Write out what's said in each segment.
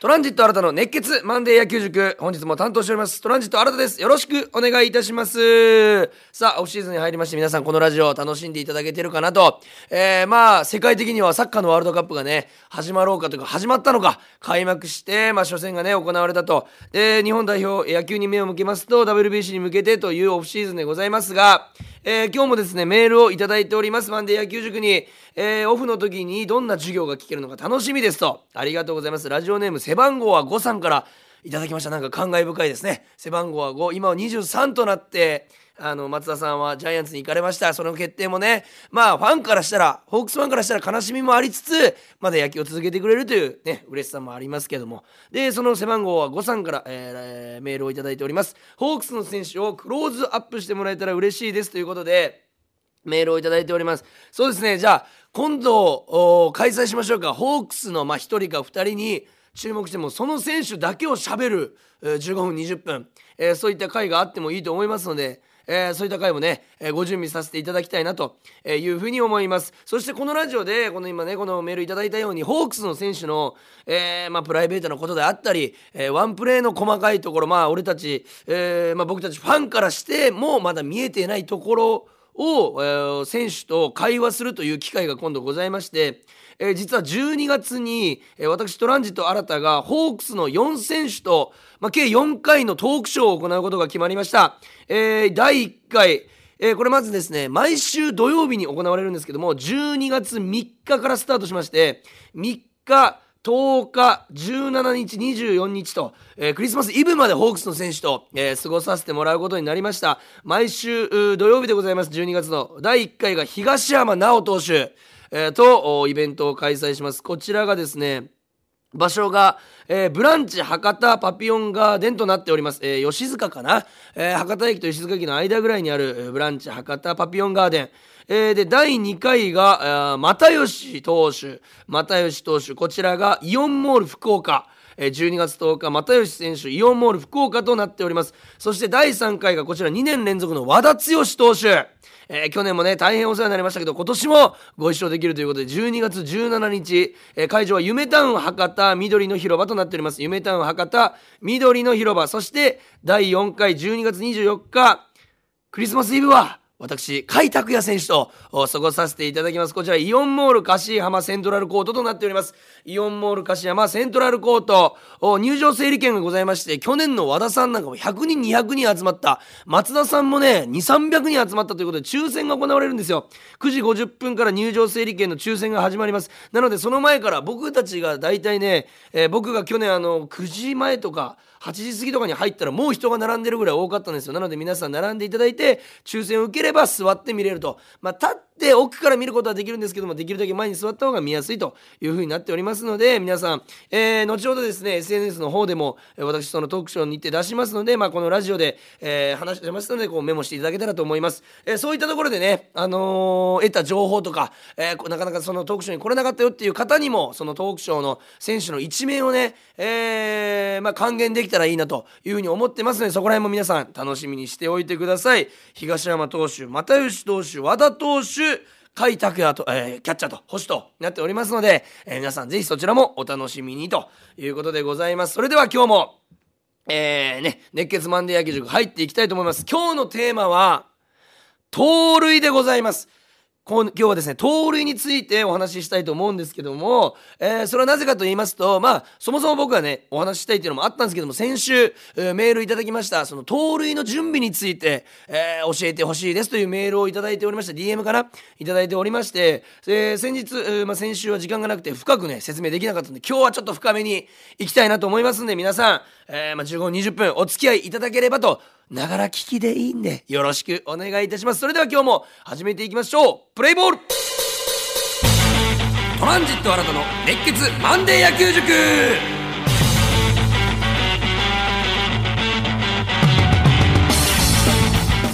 トランジット新たの熱血マンデー野球塾本日も担当しておりますトランジット新たです。よろしくお願いいたします。さあオフシーズンに入りまして皆さんこのラジオを楽しんでいただけてるかなと。えー、まあ世界的にはサッカーのワールドカップがね始まろうかというか始まったのか開幕してまあ初戦がね行われたと。で日本代表野球に目を向けますと WBC に向けてというオフシーズンでございますがえー、今日もですねメールをいただいております。マンデー野球塾に、えー、オフの時にどんな授業が聞けるのか楽しみですと。ありがとうございます。ラジオネーム背番号は5さんからいただきました。なんか感慨深いですね。背番号は5今は23となってあの松田さんはジャイアンツに行かれました。その決定もねまあファンからしたらホークスファンからしたら悲しみもありつつまだ野球を続けてくれるというね嬉しさもありますけども。でその背番号は5さんから、えー、メールを頂いております。ホークスの選手をクローズアップしてもらえたら嬉しいですということでメールを頂いております。そうですね。じゃあ今度開催しましょうか。ホークスのまあ1人か2人に注目してもその選手だけをしゃべる15分20分、えー、そういった回があってもいいと思いますのでえー、そういった回もね、えー、ご準備させていただきたいなというふうに思います。そしてこのラジオでこの今ねこのメールいただいたようにホークスの選手の、えーまあ、プライベートなことであったり、えー、ワンプレーの細かいところまあ俺たち、えーまあ、僕たちファンからしてもまだ見えていないところを、えー、選手と会話するという機会が今度ございまして、えー、実は12月に、えー、私トランジット新たがホークスの4選手と、まあ、計4回のトークショーを行うことが決まりました。えー、第1回えー、これまずですね毎週土曜日に行われるんですけども12月3日からスタートしまして3日10日、17日、24日と、えー、クリスマスイブまでホークスの選手と、えー、過ごさせてもらうことになりました。毎週土曜日でございます、12月の第1回が東山直投手、えー、とイベントを開催します。こちらがですね、場所が、えー、ブランチ博多パピオンガーデンとなっております。えー、吉塚かな、えー、博多駅と吉塚駅の間ぐらいにある、ブランチ博多パピオンガーデン。えー、で、第2回が、又吉投手、又吉投手、こちらがイオンモール福岡。12月10日、又吉選手、イオンモール福岡となっております。そして第3回がこちら2年連続の和田剛投手。えー、去年もね、大変お世話になりましたけど、今年もご一緒できるということで、12月17日、えー、会場は夢タウン博多緑の広場となっております。夢タウン博多緑の広場。そして、第4回12月24日、クリスマスイブは、私、甲斐拓也選手と過ごさせていただきます。こちら、イオンモール柏浜セントラルコートとなっております。イオンモール柏浜セントラルコート、入場整理券がございまして、去年の和田さんなんかも100人、200人集まった、松田さんもね、2、300人集まったということで、抽選が行われるんですよ。9時50分から入場整理券の抽選が始まります。なので、その前から僕たちが大体ね、えー、僕が去年あの、9時前とか、8時過ぎとかに入ったらもう人が並んでるぐらい多かったんですよ。なので皆さん並んでいただいて抽選を受ければ座って見れると。まあ立って奥から見ることはできるんですけどもできるだけ前に座った方が見やすいというふうになっておりますので皆さん、えー、後ほどですね SNS の方でも私そのトークショーに行って出しますので、まあ、このラジオで、えー、話してますのでこうメモしていただけたらと思います、えー、そういったところでね、あのー、得た情報とか、えー、なかなかそのトークショーに来れなかったよっていう方にもそのトークショーの選手の一面をね、えーまあ、還元できたらいいなというふうに思ってますのでそこら辺も皆さん楽しみにしておいてください東山投手又吉投手和田投手甲斐拓也と、えー、キャッチャーと星となっておりますので、えー、皆さんぜひそちらもお楽しみにということでございます。それでは今日も、えー、ね、熱血マンデー野球塾入っていきたいと思います。今日のテーマは、盗塁でございます。今日はですね盗塁についてお話ししたいと思うんですけども、えー、それはなぜかと言いますとまあそもそも僕はねお話ししたいっていうのもあったんですけども先週、えー、メールいただきました。その盗塁の準備について、えー、教えてほしいですというメールをいただいておりました DM かないただいておりまして、え先日、えまあ、先週は時間がなくて深くね説明できなかったんで今日はちょっと深めにいきたいなと思いますんで皆さん、えまあ、15分20分お付き合いいただければとながら聞きでいいんでよろしくお願いいたします。それでは今日も始めていきましょう。プレイボール。トランジット新たの熱血マンデー野球塾。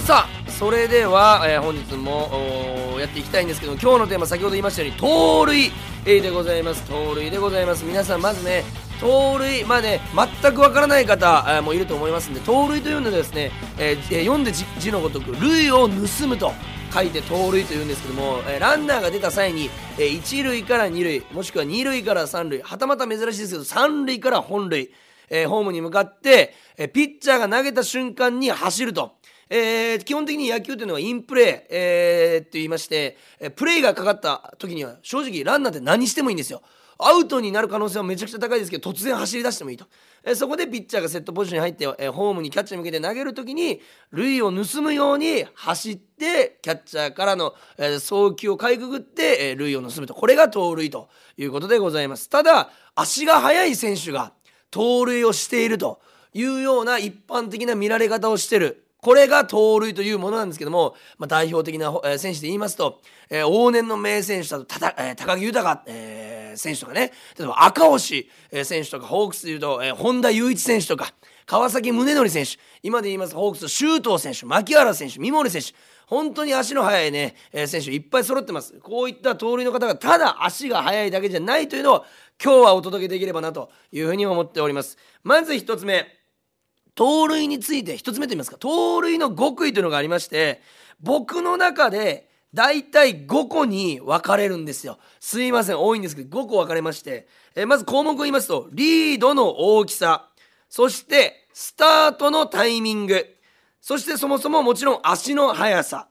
さあそれでは、えー、本日もやっていきたいんですけど今日のテーマ先ほど言いましたように盗塁、えー、でございます。盗塁でございます。皆さんまずね盗塁まあね全くわからない方もいると思いますんで盗塁というのはですね、えー、読んで字のごとく塁を盗むと書いて盗塁というんですけども、ランナーが出た際に、え1塁から2塁もしくは2塁から3塁はたまた珍しいですけど3塁から本塁、えー、ホームに向かって、ピッチャーが投げた瞬間に走ると。えー、基本的に野球というのはインプレー、えー、って言いまして、プレーがかかった時には正直ランナーって何してもいいんですよ。アウトになる可能性はめちゃくちゃ高いですけど突然走り出してもいいと、えそこでピッチャーがセットポジションに入って、えホームにキャッチャーに向けて投げる時に塁を盗むように走ってキャッチャーからの、え送球をかいくぐって、え塁を盗むと。これが盗塁ということでございます。ただ足が速い選手が盗塁をしているというような一般的な見られ方をしてる。これが盗塁というものなんですけども、まあ、代表的な選手で言いますと、え、往年の名選手だとたた、え、高木豊、えー、選手とかね。例えば赤星、選手とかホークスでいうと、えー、本田雄一選手とか川崎宗則選手。今で言いますホークス周東選手牧原選手三森選手。本当に足の速いね、えー、選手いっぱい揃ってます。こういった盗塁の方がただ足が速いだけじゃないというのを今日はお届けできればなというふうに思っております。まず1つ目盗塁について1つ目と言いますか盗塁の極意というのがありまして僕の中で大体5個に分かれるんですよ。すいません。多いんですけど5個分かれまして、えまず項目を言いますとリードの大きさ。そしてスタートのタイミング。そしてそもそももちろん足の速さ。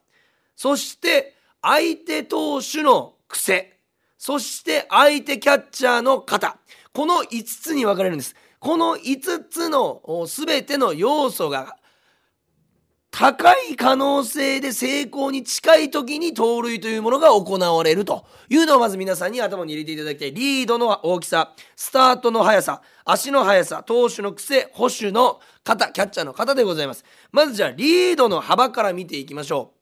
そして相手投手の癖。そして相手キャッチャーの肩この5つに分かれるんです。この5つの全ての要素が高い可能性で成功に近い時に盗塁というものが行われるというのをまず皆さんに頭に入れていただきたい。リードの大きさスタートの速さ足の速さ投手の癖捕手の肩キャッチャーの肩でございます。まずじゃあリードの幅から見ていきましょ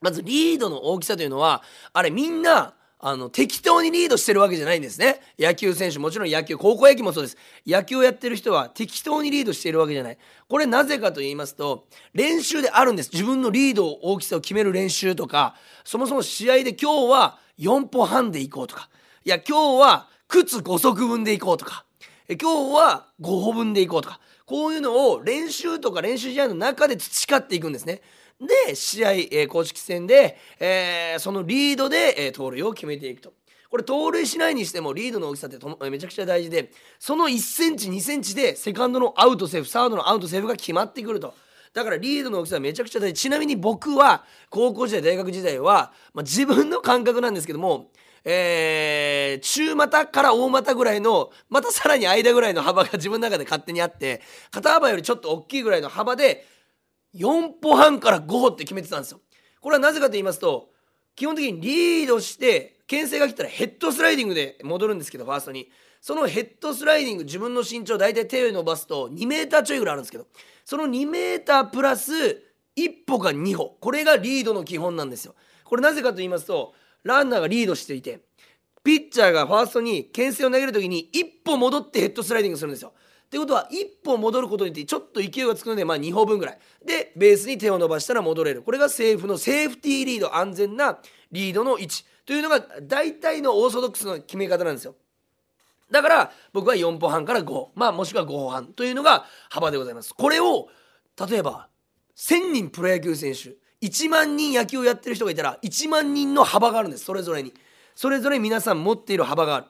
う。まずリードの大きさというのはあれみんなあの適当にリードしてるわけじゃないんですね。野球選手もちろん野球高校野球もそうです。野球をやってる人は適当にリードしているわけじゃない。これなぜかと言いますと練習であるんです。自分のリード大きさを決める練習とかそもそも試合で今日は4歩半でいこうとか。いや今日は靴5足分でいこうとか。今日は5歩分でいこうとか。こういうのを練習とか練習試合の中で培っていくんですね。で試合、えー、公式戦で、えー、そのリードで、えー、盗塁を決めていくと。これ盗塁しないにしてもリードの大きさってとめちゃくちゃ大事でその1センチ2センチでセカンドのアウトセーフサードのアウトセーフが決まってくると。だからリードの大きさはめちゃくちゃ大事ちなみに僕は高校時代大学時代は、まあ、自分の感覚なんですけどもえー、中股から大股ぐらいのまたさらに間ぐらいの幅が自分の中で勝手にあって肩幅よりちょっと大きいぐらいの幅で4歩半から5歩って決めてたんですよ。これはなぜかと言いますと基本的にリードして牽制が来たらヘッドスライディングで戻るんですけどファーストにそのヘッドスライディング自分の身長大体手を伸ばすと2メーターちょいぐらいあるんですけどその2メータープラス1歩か2歩これがリードの基本なんですよ。これなぜかと言いますとランナーがリードしていてピッチャーがファーストに牽制を投げる時に1歩戻ってヘッドスライディングするんですよ。ってことは1歩戻ることによってちょっと勢いがつくのでまあ2歩分ぐらい。でベースに手を伸ばしたら戻れる。これがセーフのセーフティーリード安全なリードの位置。というのが大体のオーソドックスの決め方なんですよ。だから僕は4歩半から5まあもしくは5歩半。というのが幅でございます。これを例えば1000人プロ野球選手。1万人野球をやってる人がいたら1万人の幅があるんです。それぞれに。それぞれ皆さん持っている幅がある。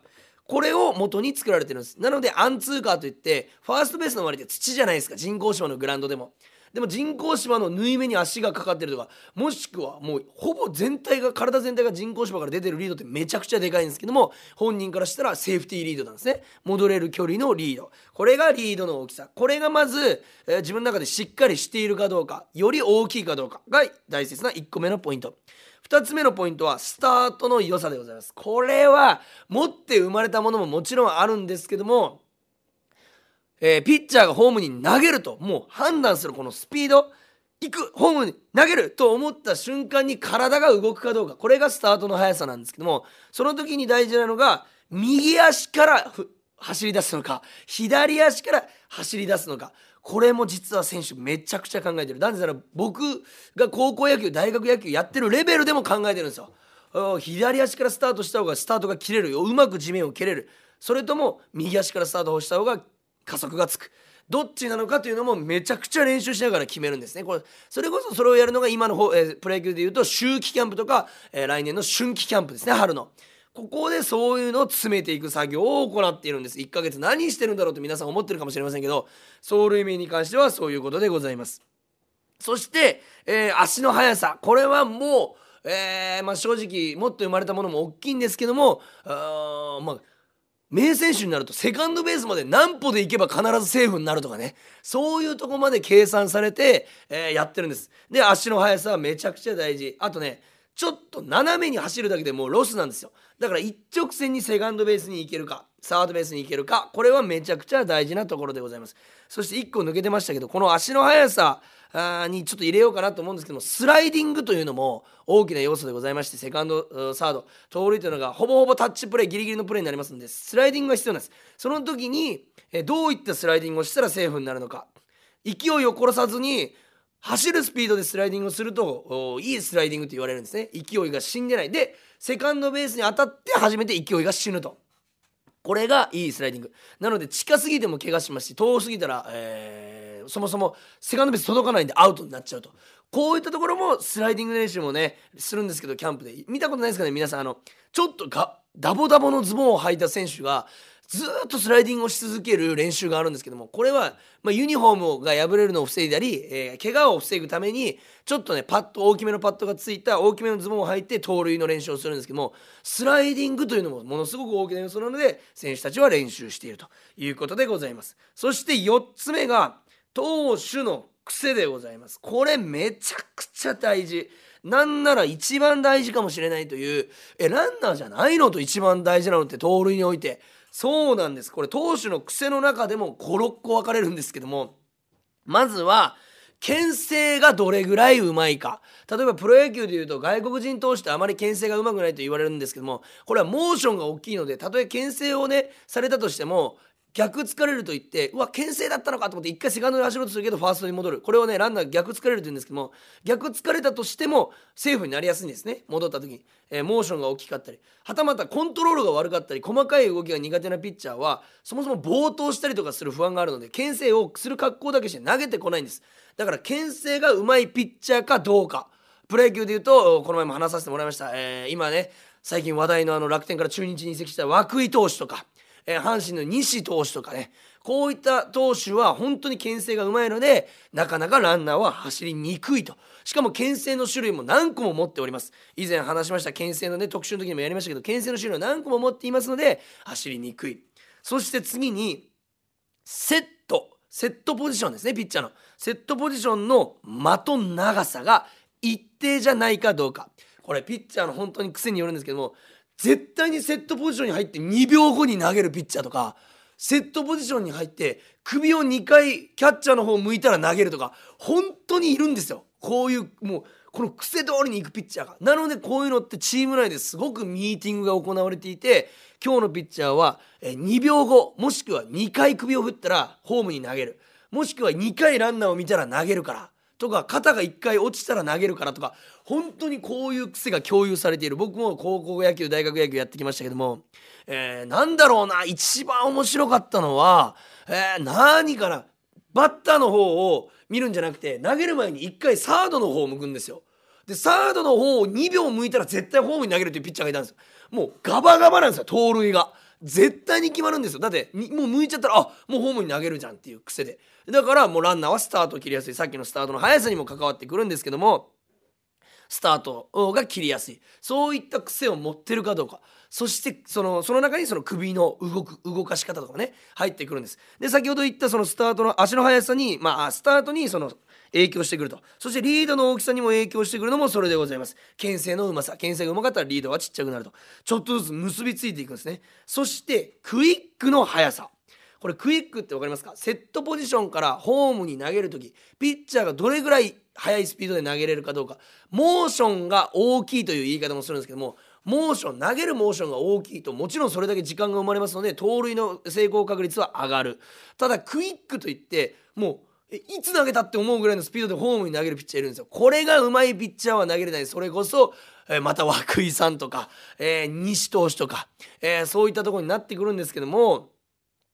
これを元に作られてるんです。なのでアンツーカーといってファーストベースの周りって土じゃないですか。人工芝のグラウンドでも。でも人工芝の縫い目に足がかかってるとかもしくはもうほぼ全体が体全体が人工芝から出てるリードってめちゃくちゃでかいんですけども本人からしたらセーフティーリードなんですね。戻れる距離のリード。これがリードの大きさ。これがまず、えー、自分の中でしっかりしているかどうかより大きいかどうかが大切な1個目のポイント。2つ目のポイントはスタートの良さでございます。これは持って生まれたものももちろんあるんですけども、えー、ピッチャーがホームに投げるともう判断するこのスピード行くホームに投げると思った瞬間に体が動くかどうか。これがスタートの速さなんですけどもその時に大事なのが右足から走り出すのか左足から走り出すのか。これも実は選手めちゃくちゃ考えてる。なぜなら僕が高校野球大学野球やってるレベルでも考えてるんですよ。左足からスタートした方がスタートが切れるよ。うまく地面を蹴れる。それとも右足からスタートをした方が加速がつく。どっちなのかというのもめちゃくちゃ練習しながら決めるんですね。これそれこそそれをやるのが今の方、えー、プロ野球でいうと秋季キャンプとか、えー、来年の春季キャンプですね春の。ここでそういうのを詰めていく作業を行っているんです。1ヶ月何してるんだろうと皆さん思ってるかもしれませんけど走塁面に関してはそういうことでございます。そして、えー、足の速さ。これはもう、えー、まあ、正直もっと生まれたものも大きいんですけどもあまあ名選手になるとセカンドベースまで何歩で行けば必ずセーフになるとかね。そういうとこまで計算されて、えー、やってるんです。で足の速さはめちゃくちゃ大事。あとねちょっと斜めに走るだけでもうロスなんですよ。だから一直線にセカンドベースに行けるかサードベースに行けるかこれはめちゃくちゃ大事なところでございます。そして1個抜けてましたけどこの足の速さにちょっと入れようかなと思うんですけどもスライディングというのも大きな要素でございましてセカンドサード盗塁というのがほぼほぼタッチプレーギリギリのプレーになりますのでスライディングが必要なんです。その時にどういったスライディングをしたらセーフになるのか。勢いを殺さずに走るスピードでスライディングをするといいスライディングと言われるんですね。勢いが死んでない。でセカンドベースに当たって初めて勢いが死ぬと。これがいいスライディング。なので近すぎても怪我しますし遠すぎたら、えー、そもそもセカンドベース届かないんでアウトになっちゃうと。こういったところもスライディング練習もねするんですけどキャンプで。見たことないですかね皆さん。あのちょっとダボダボのズボンを履いた選手がずっとスライディングをし続ける練習があるんですけどもこれは、まあ、ユニフォームが破れるのを防いだり、えー、怪我を防ぐためにちょっとねパッと大きめのパッドがついた大きめのズボンを履いて盗塁の練習をするんですけどもスライディングというのもものすごく大きな要素なので選手たちは練習しているということでございます。そして4つ目が投手の癖でございます。これめちゃくちゃ大事。なんなら一番大事かもしれないというえランナーじゃないのと一番大事なのって盗塁においてそうなんです。これ投手の癖の中でも56個分かれるんですけどもまずは牽制がどれぐらいうまいか。例えばプロ野球でいうと外国人投手ってあまり牽制がうまくないと言われるんですけどもこれはモーションが大きいのでたとえ牽制をねされたとしても逆疲れると言ってうわ牽制だったのかと思って一回セカンドで走ろうとするけどファーストに戻る。これをねランナー逆疲れると言うんですけども逆疲れたとしてもセーフになりやすいんですね。戻った時。に、えー、モーションが大きかったり。はたまたコントロールが悪かったり細かい動きが苦手なピッチャーはそもそも暴投したりとかする不安があるので牽制をする格好だけして投げてこないんです。だから牽制がうまいピッチャーかどうか。プロ野球でいうとこの前も話させてもらいました、えー、今ね最近話題のあの楽天から中日に移籍した涌井投手とか。えー、阪神の西投手とかねこういった投手は本当に牽制がうまいのでなかなかランナーは走りにくいと。しかも牽制の種類も何個も持っております。以前話しました牽制のね特集の時にもやりましたけど牽制の種類は何個も持っていますので走りにくい。そして次にセット。セットポジションですねピッチャーの。セットポジションの的長さが一定じゃないかどうか。これピッチャーの本当に癖によるんですけども絶対にセットポジションに入って2秒後に投げるピッチャーとかセットポジションに入って首を2回キャッチャーの方向いたら投げるとか本当にいるんですよ。こういうもうこの癖通りに行くピッチャーが。なのでこういうのってチーム内ですごくミーティングが行われていて今日のピッチャーは2秒後もしくは2回首を振ったらホームに投げる。もしくは2回ランナーを見たら投げるから。とか肩が1回落ちたら投げるからとか本当にこういう癖が共有されている僕も高校野球大学野球やってきましたけども、えー、なんだろうな一番面白かったのは、えー、何かなバッターの方を見るんじゃなくて投げる前に1回サードの方を向くんですよ。でサードの方を2秒向いたら絶対ホームに投げるというピッチャーがいたんですよ。もうガバガバなんですよ盗塁が。絶対に決まるんですよ。だってもう向いちゃったらあもうホームに投げるじゃんっていう癖で。だからもうランナーはスタートを切りやすい。さっきのスタートの速さにも関わってくるんですけどもスタートが切りやすい。そういった癖を持ってるかどうか。そしてそのその中にその首の動く動かし方とかね入ってくるんです。で先ほど言ったそのスタートの足の速さにまあスタートにその影響してくると。そしてリードの大きさにも影響してくるのもそれでございます。牽制のうまさ。牽制がうまかったらリードはちっちゃくなると。ちょっとずつ結びついていくんですね。そしてクイックの速さ。これクイックって分かりますか？セットポジションからホームに投げる時ピッチャーがどれぐらい速いスピードで投げれるかどうか。モーションが大きいという言い方もするんですけどもモーション投げるモーションが大きいともちろんそれだけ時間が生まれますので盗塁の成功確率は上がる。ただクイックといってもういつ投げたって思うぐらいのスピードでホームに投げるピッチャーいるんですよこれがうまいピッチャーは投げれないそれこそ、えー、また涌井さんとか、えー、西投手とか、えー、そういったとこになってくるんですけども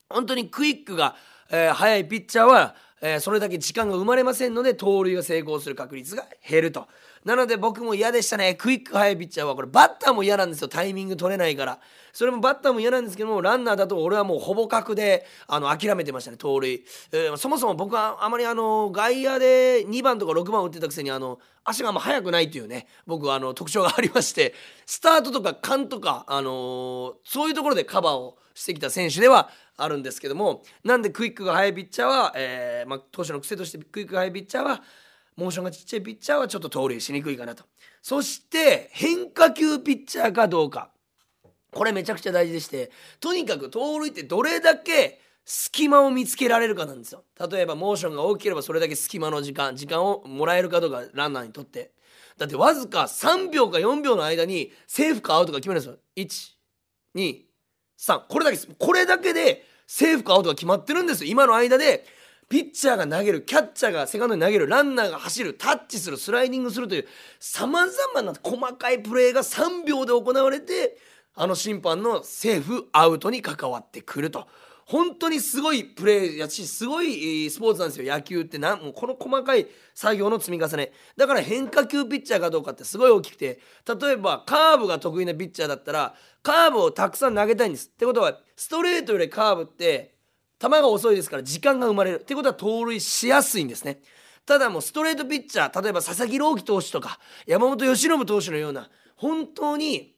本当にクイックが、えー、速いピッチャーは、え、それだけ時間が生まれませんので盗塁が成功する確率が減ると。なので僕も嫌でしたね。クイック速いピッチャーはこれバッターも嫌なんですよ。タイミング取れないから。それもバッターも嫌なんですけども、ランナーだと俺はもうほぼ角であの諦めてましたね、盗塁。えー、そもそも僕はあまりあの外野で2番とか6番打ってたくせにあの足があんま速くないっていうね、僕はあの特徴がありまして、スタートとか勘とか、あのー、そういうところでカバーをしてきた選手ではあるんですけども、なんでクイックが速いピッチャーは、えーまあ、投手の癖としてクイックが速いピッチャーは、モーションがちっちゃいピッチャーはちょっと盗塁しにくいかなと。そして変化球ピッチャーかどうか。これめちゃくちゃ大事でしてとにかく盗塁ってどれだけ隙間を見つけられるかなんですよ。例えばモーションが大きければそれだけ隙間の時間時間をもらえるかどうかランナーにとって。だってわずか3秒か4秒の間にセーフかアウトか決めるんですよ。123これだけです。これだけでセーフかアウトが決まってるんですよ。今の間でピッチャーが投げるキャッチャーがセカンドに投げるランナーが走るタッチするスライディングするというさまざまな細かいプレーが3秒で行われてあの審判のセーフアウトに関わってくると。本当にすごいプレーやしすごいスポーツなんですよ野球って。なもうこの細かい作業の積み重ね。だから変化球ピッチャーかどうかってすごい大きくて例えばカーブが得意なピッチャーだったらカーブをたくさん投げたいんです。ってことはストレートよりカーブって球が遅いですから時間が生まれる。ってことは盗塁しやすいんですね。ただもうストレートピッチャー例えば佐々木朗希投手とか山本由伸投手のような本当に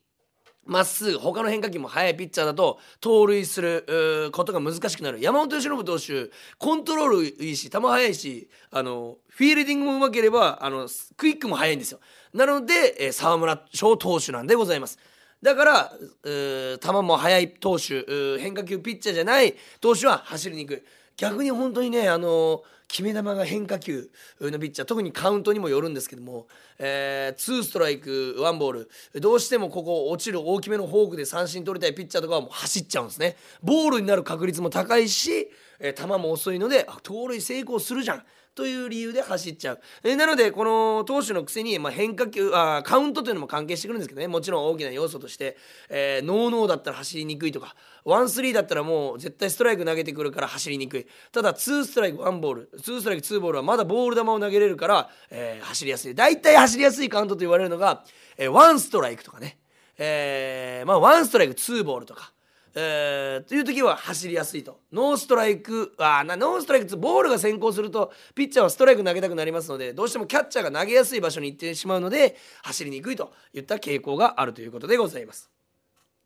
まっすぐ他の変化球も速いピッチャーだと盗塁することが難しくなる。山本由伸投手コントロールいいし球速いしあのフィールディングもうまければあのクイックも速いんですよ。なので、えー、沢村翔投手なんでございます。だから球も速い投手変化球ピッチャーじゃない投手は走りにく。い逆に本当にねあの決め球が変化球のピッチャー特にカウントにもよるんですけども、えー、2ストライク1ボールどうしてもここ落ちる大きめのフォークで三振取りたいピッチャーとかはもう走っちゃうんですね。ボールになる確率も高いし、えー、球も遅いので盗塁成功するじゃん。という理由で走っちゃう、え、なのでこの投手のくせに、まあ、変化球あカウントというのも関係してくるんですけどね。もちろん大きな要素として、えー、ノーノーだったら走りにくいとかワンスリーだったらもう絶対ストライク投げてくるから走りにくい。ただツーストライクワンボールツーストライクツーボールはまだボール球を投げれるから、えー、走りやすい。大体走りやすいカウントと言われるのが、えー、ワンストライクとかね。えー、まあワンストライクツーボールとか。えー、という時は走りやすいと。ノーストライクあなノーストライクボールが先行するとピッチャーはストライク投げたくなりますのでどうしてもキャッチャーが投げやすい場所に行ってしまうので走りにくいといった傾向があるということでございます。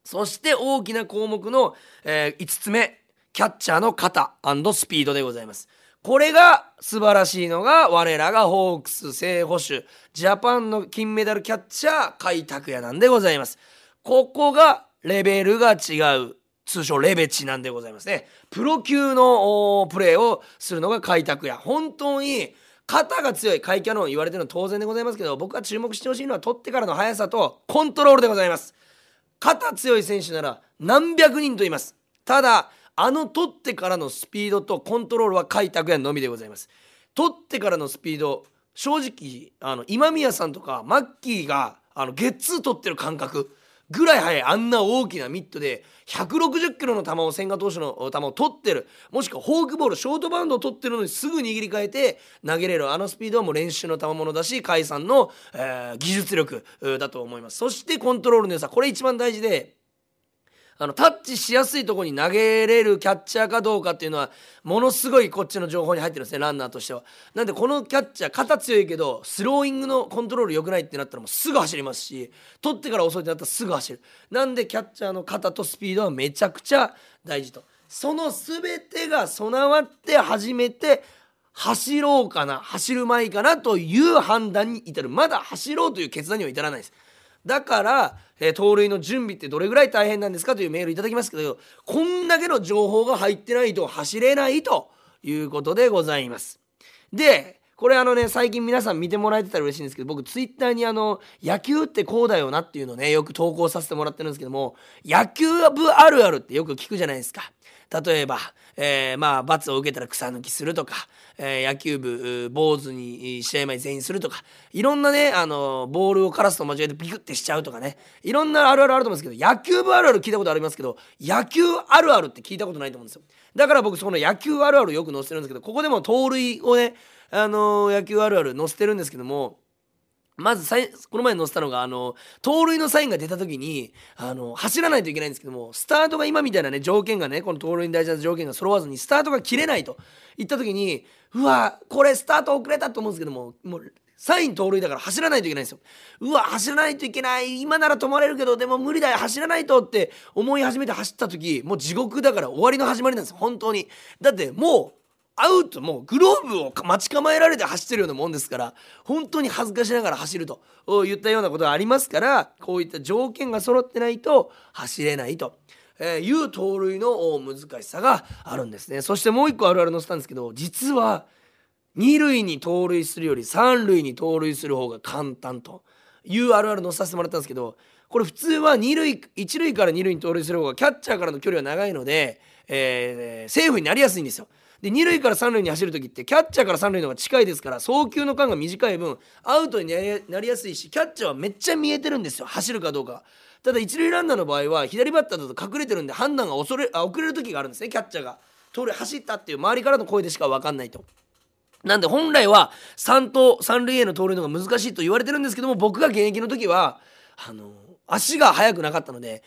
そして大きな項目の、えー、5つ目キャッチャーの肩スピードでございます。これが素晴らしいのが我らがホークス正捕手ジャパンの金メダルキャッチャー甲斐拓也なんでございます。ここがレベルが違う通称レベチなんでございますね。プロ級のプレーをするのが開拓や。本当に肩が強い甲斐キャノン言われてるのは当然でございますけど僕が注目してほしいのは取ってからの速さとコントロールでございます。肩強い選手なら何百人と言います。ただあの取ってからのスピードとコントロールは甲斐拓也のみでございます。取ってからのスピード正直あの今宮さんとかマッキーがあのゲッツー取ってる感覚。ぐらい速い。あんな大きなミットで160キロの球を千賀投手の球を取ってる。もしくはフォークボールショートバウンドを取ってるのにすぐ握り替えて投げれる。あのスピードはもう練習の賜物だし甲斐さんの、えー、技術力だと思います。そしてコントロールの良さ。これ一番大事であのタッチしやすいとこに投げれるキャッチャーかどうかっていうのはものすごいこっちの情報に入ってるんですねランナーとしては。なんでこのキャッチャー肩強いけどスローイングのコントロール良くないってなったらもうすぐ走りますし取ってから遅いってなったらすぐ走る。なんでキャッチャーの肩とスピードはめちゃくちゃ大事と。その全てが備わって初めて走ろうかな走る前かなという判断に至るまだ走ろうという決断には至らないです。だから、えー、盗塁の準備ってどれぐらい大変なんですかというメールいただきますけどこんだけの情報が入ってないと走れないということでございます。でこれあのね最近皆さん見てもらえてたら嬉しいんですけど僕ツイッターにあの野球ってこうだよなっていうのをねよく投稿させてもらってるんですけども野球部あるあるってよく聞くじゃないですか。例えば、えー、まあ罰を受けたら草抜きするとか、えー、野球部坊主に試合前全員するとかいろんなねあのボールをカラスと間違えてビクってしちゃうとかねいろんなあるあるあると思うんですけど野球部あるある聞いたことありますけど野球あるあるって聞いたことないと思うんですよ。だから僕その野球あるあるよく載せてるんですけどここでも盗塁をねあの野球あるある載せてるんですけどもまずこの前載せたのがあの盗塁のサインが出た時にあの走らないといけないんですけどもスタートが今みたいなね条件がねこの盗塁に大事な条件が揃わずにスタートが切れないといった時にうわこれスタート遅れたと思うんですけどももうサイン盗塁だから走らないといけないんですよ。うわ走らないといけない今なら止まれるけどでも無理だよ走らないとって思い始めて走った時もう地獄だから終わりの始まりなんです本当に。だってもうアウトもうグローブを待ち構えられて走ってるようなもんですから本当に恥ずかしながら走ると言ったようなことがありますからこういった条件が揃ってないと走れないと。えいう盗塁の難しさがあるんですねそしてもう一個あるある載せたんですけど実は二塁に盗塁するより三塁に盗塁する方が簡単というあるある載せさせてもらったんですけどこれ普通は二塁一塁から二塁に盗塁する方がキャッチャーからの距離は長いので、えー、セーフになりやすいんですよ。で二塁から三塁に走る時ってキャッチャーから三塁の方が近いですから送球の間が短い分アウトになりやすいしキャッチャーはめっちゃ見えてるんですよ走るかどうかただ一塁ランナーの場合は左バッターだと隠れてるんで判断が遅れあ遅れる時があるんですねキャッチャーが通り走ったっていう周りからの声でしか分かんないと。なんで本来は3と3塁への盗塁の方が難しいと言われてるんですけども僕が現役の時はあの足が速くなかったので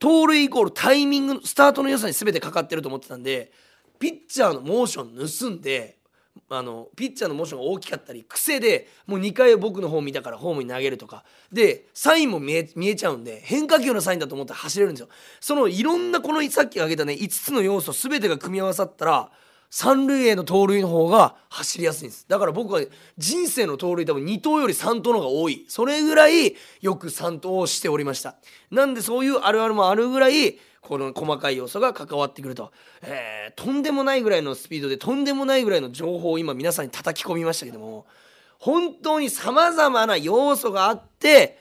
盗塁イコールタイミングスタートの良さに全てかかってると思ってたんでピッチャーのモーション盗んであのピッチャーのモーションが大きかったり癖でもう2回僕の方見たからホームに投げるとか。でサインも見え見えちゃうんで変化球のサインだと思って走れるんですよ。そのいろんなこのさっき挙げたね5つの要素全てが組み合わさったら三塁への盗塁の方が走りやすいんです。だから僕は人生の盗塁多分2投より3投の方が多い。それぐらいよく3投をしておりました。なんでそういうあるあるもあるぐらいこの細かい要素が関わってくると、えー、とんでもないぐらいのスピードでとんでもないぐらいの情報を今皆さんに叩き込みましたけども本当にさまざまな要素があって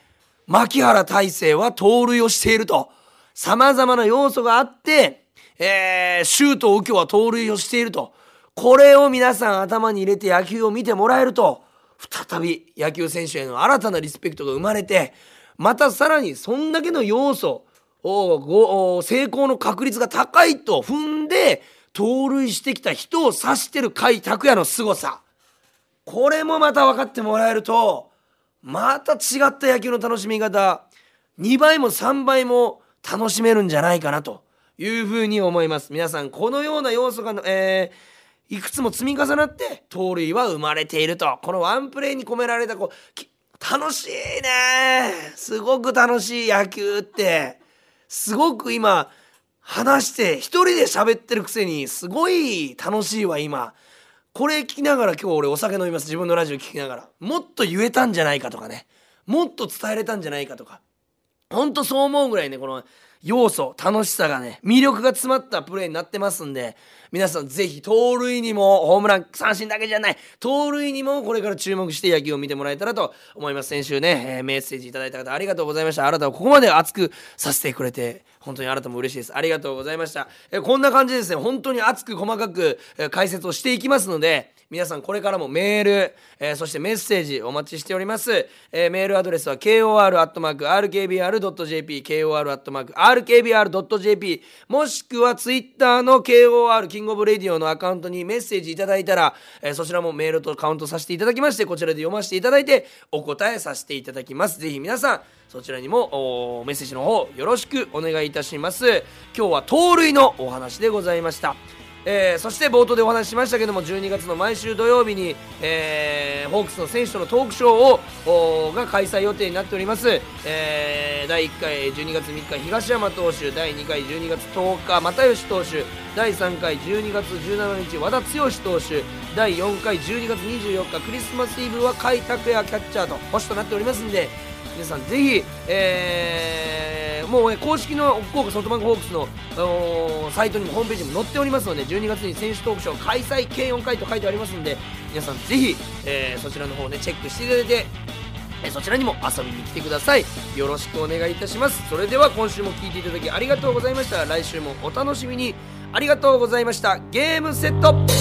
牧原大成は盗塁をしていると。さまざまな要素があってえー、シュートを右京は盗塁をしていると。これを皆さん頭に入れて野球を見てもらえると再び野球選手への新たなリスペクトが生まれてまたさらにそんだけの要素を成功の確率が高いと踏んで盗塁してきた人を指してる甲斐拓也の凄さ。これもまた分かってもらえるとまた違った野球の楽しみ方2倍も3倍も楽しめるんじゃないかなというふうに思います。皆さんこのような要素が、えー、いくつも積み重なって盗塁は生まれていると。このワンプレーに込められたこう楽しいね。すごく楽しい野球って。すごく今話して一人で喋ってるくせにすごい楽しいわ今。これ聞きながら今日俺お酒飲みます。自分のラジオ聞きながら。もっと言えたんじゃないかとかね。もっと伝えれたんじゃないかとか。ほんとそう思うぐらいねこの要素楽しさがね魅力が詰まったプレーになってますんで皆さんぜひ盗塁にもホームラン三振だけじゃない盗塁にもこれから注目して野球を見てもらえたらと思います。先週ね、えー、メッセージいただいた方ありがとうございました。あなたはここまで熱くさせてくれて本当にあなたも嬉しいです。ありがとうございました、えー、こんな感じでですね。本当に熱く細かく、えー、解説をしていきますので皆さんこれからもメール、えー、そしてメッセージお待ちしております、えー、メールアドレスは kor.rkbr.jp kor.rkbr.jp もしくはツイッターの KOR King of Radio のアカウントにメッセージいただいたら、えー、そちらもメールとカウントさせていただきましてこちらで読ませていただいてお答えさせていただきます。ぜひ皆さんそちらにもメッセージの方よろしくお願いいたします。今日は盗塁のお話でございました。えー、そして冒頭でお話ししましたけども12月の毎週土曜日に、えー、ホークスの選手とのトークショーをが開催予定になっております、えー、第1回12月3日東山投手第2回12月10日又吉投手第3回12月17日和田剛投手第4回12月24日クリスマスイブは甲斐拓也キャッチャーと星となっておりますんで皆さんぜひ、えー、もう、ね、公式の福岡ソフトバンクホークスのサイトにもホームページにも載っておりますので12月に選手トークショー開催計4回と書いてありますので皆さんぜひ、えー、そちらの方をねチェックしていただいてえそちらにも遊びに来てください。よろしくお願いいたします。それでは今週も聴いていただきありがとうございました。来週もお楽しみに。ありがとうございました。ゲームセット。